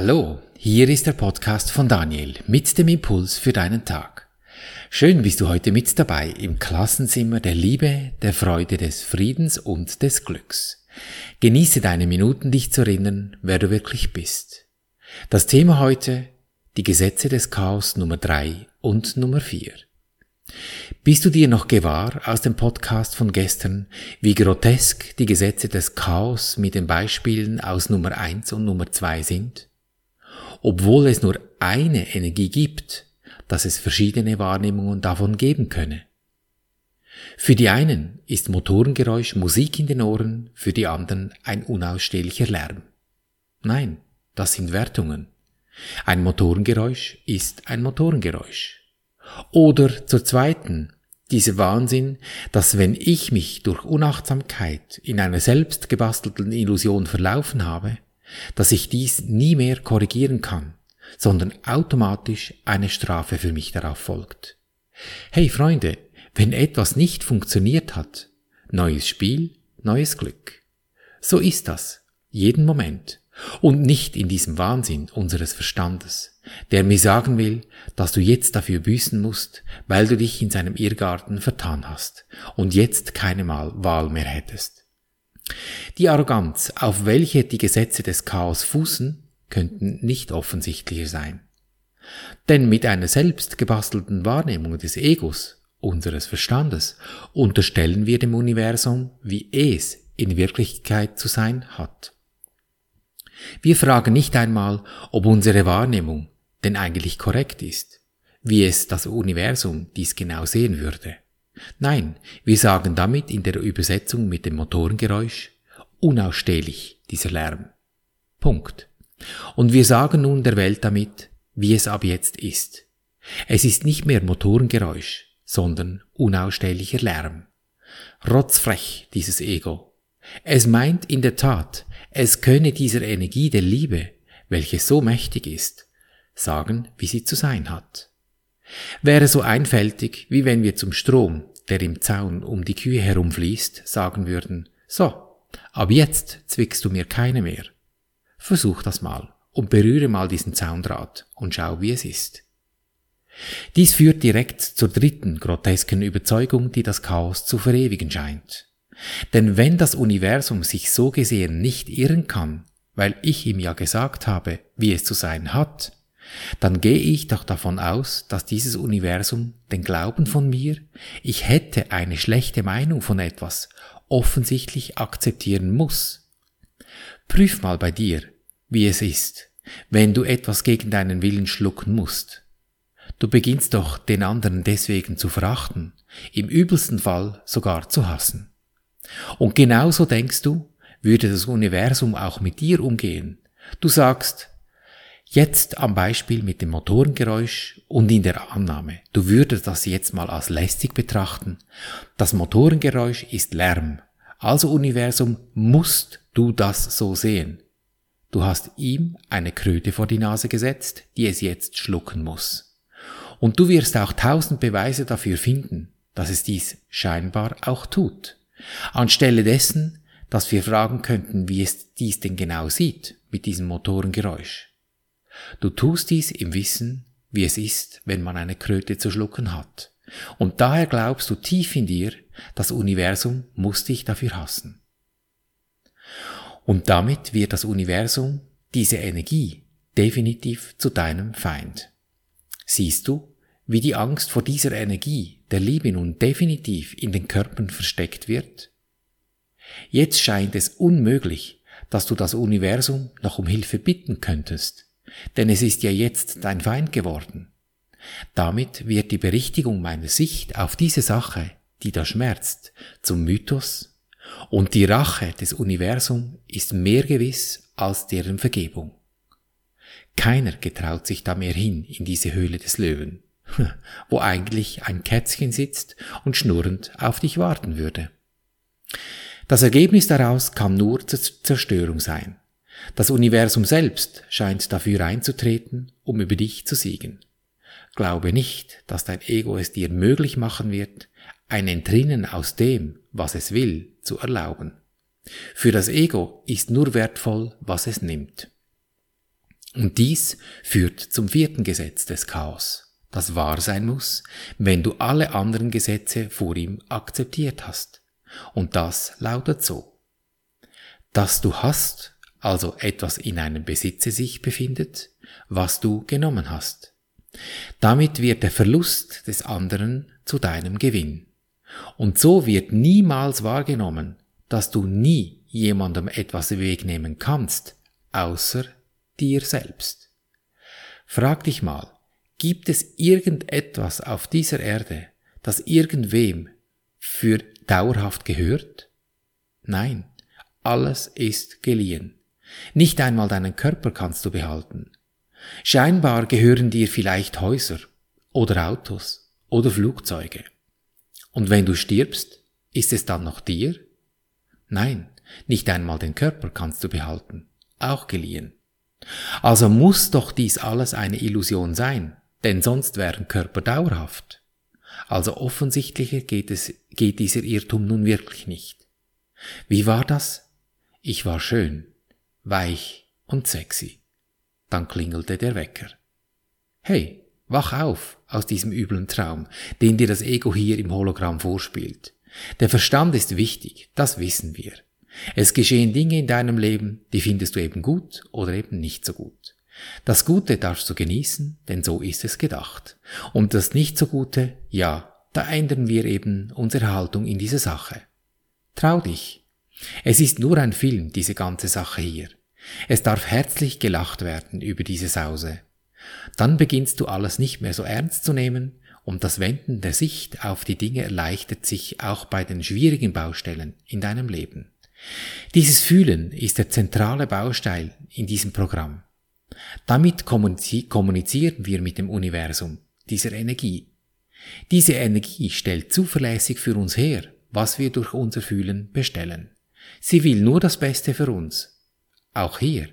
Hallo, hier ist der Podcast von Daniel mit dem Impuls für deinen Tag. Schön bist du heute mit dabei im Klassenzimmer der Liebe, der Freude, des Friedens und des Glücks. Genieße deine Minuten, dich zu erinnern, wer du wirklich bist. Das Thema heute, die Gesetze des Chaos Nummer drei und Nummer vier. Bist du dir noch gewahr aus dem Podcast von gestern, wie grotesk die Gesetze des Chaos mit den Beispielen aus Nummer eins und Nummer zwei sind? Obwohl es nur eine Energie gibt, dass es verschiedene Wahrnehmungen davon geben könne. Für die einen ist Motorengeräusch Musik in den Ohren, für die anderen ein unausstehlicher Lärm. Nein, das sind Wertungen. Ein Motorengeräusch ist ein Motorengeräusch. Oder zur zweiten, diese Wahnsinn, dass wenn ich mich durch Unachtsamkeit in einer selbst gebastelten Illusion verlaufen habe, dass ich dies nie mehr korrigieren kann, sondern automatisch eine Strafe für mich darauf folgt. Hey Freunde, wenn etwas nicht funktioniert hat, neues Spiel, neues Glück. So ist das, jeden Moment, und nicht in diesem Wahnsinn unseres Verstandes, der mir sagen will, dass du jetzt dafür büßen musst, weil du dich in seinem Irrgarten vertan hast und jetzt keine Wahl mehr hättest. Die Arroganz, auf welche die Gesetze des Chaos fußen, könnten nicht offensichtlicher sein. Denn mit einer selbst gebastelten Wahrnehmung des Egos, unseres Verstandes, unterstellen wir dem Universum, wie es in Wirklichkeit zu sein hat. Wir fragen nicht einmal, ob unsere Wahrnehmung denn eigentlich korrekt ist, wie es das Universum dies genau sehen würde. Nein, wir sagen damit in der Übersetzung mit dem Motorengeräusch unausstehlich, dieser Lärm. Punkt. Und wir sagen nun der Welt damit, wie es ab jetzt ist. Es ist nicht mehr Motorengeräusch, sondern unausstehlicher Lärm. Rotzfrech, dieses Ego. Es meint in der Tat, es könne dieser Energie der Liebe, welche so mächtig ist, sagen, wie sie zu sein hat. Wäre so einfältig, wie wenn wir zum Strom, der im Zaun um die Kühe herumfließt, sagen würden, so, ab jetzt zwickst du mir keine mehr. Versuch das mal und berühre mal diesen Zaundraht und schau, wie es ist. Dies führt direkt zur dritten grotesken Überzeugung, die das Chaos zu verewigen scheint. Denn wenn das Universum sich so gesehen nicht irren kann, weil ich ihm ja gesagt habe, wie es zu sein hat, dann gehe ich doch davon aus, dass dieses Universum den Glauben von mir, ich hätte eine schlechte Meinung von etwas, offensichtlich akzeptieren muss. Prüf mal bei dir, wie es ist, wenn du etwas gegen deinen Willen schlucken musst. Du beginnst doch den anderen deswegen zu verachten, im übelsten Fall sogar zu hassen. Und genauso denkst du, würde das Universum auch mit dir umgehen. Du sagst, Jetzt am Beispiel mit dem Motorengeräusch und in der Annahme, du würdest das jetzt mal als lästig betrachten. Das Motorengeräusch ist Lärm. Also Universum musst du das so sehen. Du hast ihm eine Kröte vor die Nase gesetzt, die es jetzt schlucken muss. Und du wirst auch tausend Beweise dafür finden, dass es dies scheinbar auch tut. Anstelle dessen, dass wir fragen könnten, wie es dies denn genau sieht mit diesem Motorengeräusch. Du tust dies im Wissen, wie es ist, wenn man eine Kröte zu schlucken hat. Und daher glaubst du tief in dir, das Universum muss dich dafür hassen. Und damit wird das Universum, diese Energie, definitiv zu deinem Feind. Siehst du, wie die Angst vor dieser Energie der Liebe nun definitiv in den Körpern versteckt wird? Jetzt scheint es unmöglich, dass du das Universum noch um Hilfe bitten könntest, denn es ist ja jetzt dein Feind geworden. Damit wird die Berichtigung meiner Sicht auf diese Sache, die da schmerzt, zum Mythos, und die Rache des Universums ist mehr gewiss als deren Vergebung. Keiner getraut sich da mehr hin in diese Höhle des Löwen, wo eigentlich ein Kätzchen sitzt und schnurrend auf dich warten würde. Das Ergebnis daraus kann nur zur Zerstörung sein. Das Universum selbst scheint dafür einzutreten, um über dich zu siegen. Glaube nicht, dass dein Ego es dir möglich machen wird, ein Entrinnen aus dem, was es will, zu erlauben. Für das Ego ist nur wertvoll, was es nimmt. Und dies führt zum vierten Gesetz des Chaos, das wahr sein muss, wenn du alle anderen Gesetze vor ihm akzeptiert hast. Und das lautet so. Dass du hast, also etwas in einem Besitze sich befindet, was du genommen hast. Damit wird der Verlust des anderen zu deinem Gewinn. Und so wird niemals wahrgenommen, dass du nie jemandem etwas wegnehmen kannst, außer dir selbst. Frag dich mal, gibt es irgendetwas auf dieser Erde, das irgendwem für dauerhaft gehört? Nein, alles ist geliehen. Nicht einmal deinen Körper kannst du behalten. Scheinbar gehören dir vielleicht Häuser oder Autos oder Flugzeuge. Und wenn du stirbst, ist es dann noch dir? Nein, nicht einmal den Körper kannst du behalten, auch geliehen. Also muss doch dies alles eine Illusion sein, denn sonst wären Körper dauerhaft. Also offensichtlicher geht es, geht dieser Irrtum nun wirklich nicht. Wie war das? Ich war schön, weich und sexy. Dann klingelte der Wecker. Hey, wach auf aus diesem üblen Traum, den dir das Ego hier im Hologramm vorspielt. Der Verstand ist wichtig, das wissen wir. Es geschehen Dinge in deinem Leben, die findest du eben gut oder eben nicht so gut. Das Gute darfst du genießen, denn so ist es gedacht. Und das Nicht so Gute, ja, da ändern wir eben unsere Haltung in diese Sache. Trau dich. Es ist nur ein Film, diese ganze Sache hier. Es darf herzlich gelacht werden über diese Sause. Dann beginnst du alles nicht mehr so ernst zu nehmen und das Wenden der Sicht auf die Dinge erleichtert sich auch bei den schwierigen Baustellen in deinem Leben. Dieses Fühlen ist der zentrale Baustein in diesem Programm. Damit kommunizieren wir mit dem Universum, dieser Energie. Diese Energie stellt zuverlässig für uns her, was wir durch unser Fühlen bestellen. Sie will nur das Beste für uns. Auch hier,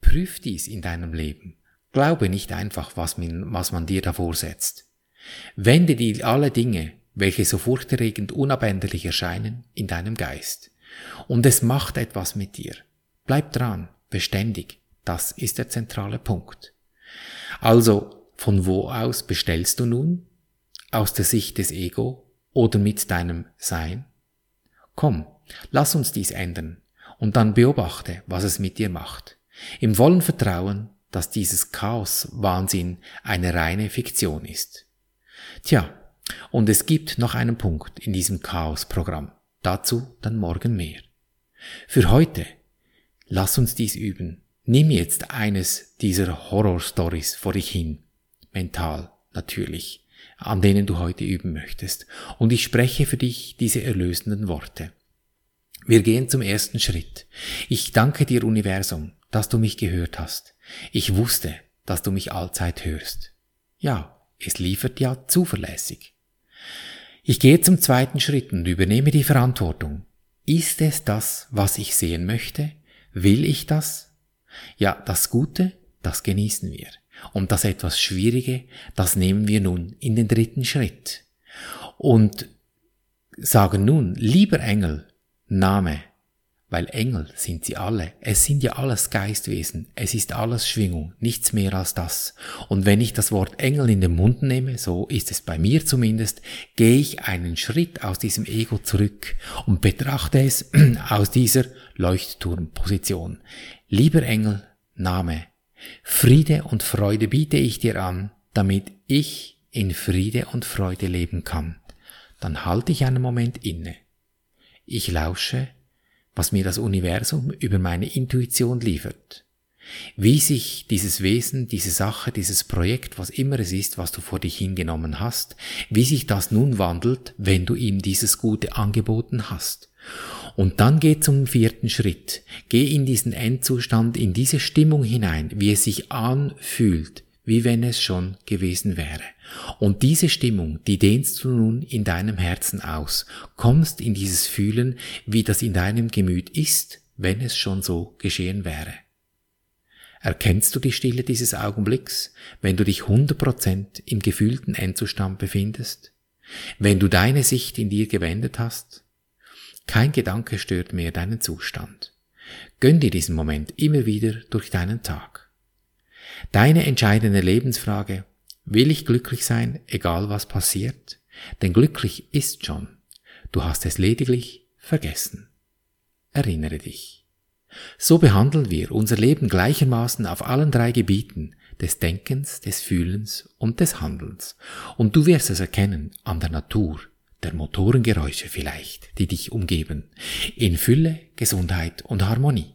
prüf dies in deinem Leben. Glaube nicht einfach, was man, was man dir davor setzt. Wende dir alle Dinge, welche so furchterregend unabänderlich erscheinen, in deinem Geist. Und es macht etwas mit dir. Bleib dran, beständig. Das ist der zentrale Punkt. Also, von wo aus bestellst du nun? Aus der Sicht des Ego oder mit deinem Sein? Komm, lass uns dies ändern und dann beobachte, was es mit dir macht. Im vollen Vertrauen, dass dieses Chaos-Wahnsinn eine reine Fiktion ist. Tja, und es gibt noch einen Punkt in diesem Chaos-Programm. Dazu dann morgen mehr. Für heute, lass uns dies üben. Nimm jetzt eines dieser Horror-Stories vor dich hin. Mental, natürlich, an denen du heute üben möchtest. Und ich spreche für dich diese erlösenden Worte. Wir gehen zum ersten Schritt. Ich danke dir, Universum, dass du mich gehört hast. Ich wusste, dass du mich allzeit hörst. Ja, es liefert ja zuverlässig. Ich gehe zum zweiten Schritt und übernehme die Verantwortung. Ist es das, was ich sehen möchte? Will ich das? Ja, das Gute, das genießen wir. Und das etwas Schwierige, das nehmen wir nun in den dritten Schritt. Und sagen nun, lieber Engel, Name, weil Engel sind sie alle. Es sind ja alles Geistwesen. Es ist alles Schwingung, nichts mehr als das. Und wenn ich das Wort Engel in den Mund nehme, so ist es bei mir zumindest, gehe ich einen Schritt aus diesem Ego zurück und betrachte es aus dieser Leuchtturmposition. Lieber Engel, Name, Friede und Freude biete ich dir an, damit ich in Friede und Freude leben kann. Dann halte ich einen Moment inne. Ich lausche was mir das Universum über meine Intuition liefert. Wie sich dieses Wesen, diese Sache, dieses Projekt, was immer es ist, was du vor dich hingenommen hast, wie sich das nun wandelt, wenn du ihm dieses Gute angeboten hast. Und dann geh zum vierten Schritt. Geh in diesen Endzustand, in diese Stimmung hinein, wie es sich anfühlt, wie wenn es schon gewesen wäre. Und diese Stimmung, die dehnst du nun in deinem Herzen aus, kommst in dieses Fühlen, wie das in deinem Gemüt ist, wenn es schon so geschehen wäre. Erkennst du die Stille dieses Augenblicks, wenn du dich 100% im gefühlten Endzustand befindest? Wenn du deine Sicht in dir gewendet hast? Kein Gedanke stört mehr deinen Zustand. Gönn dir diesen Moment immer wieder durch deinen Tag. Deine entscheidende Lebensfrage, will ich glücklich sein, egal was passiert? Denn glücklich ist schon. Du hast es lediglich vergessen. Erinnere dich. So behandeln wir unser Leben gleichermaßen auf allen drei Gebieten des Denkens, des Fühlens und des Handelns. Und du wirst es erkennen an der Natur, der Motorengeräusche vielleicht, die dich umgeben, in Fülle, Gesundheit und Harmonie.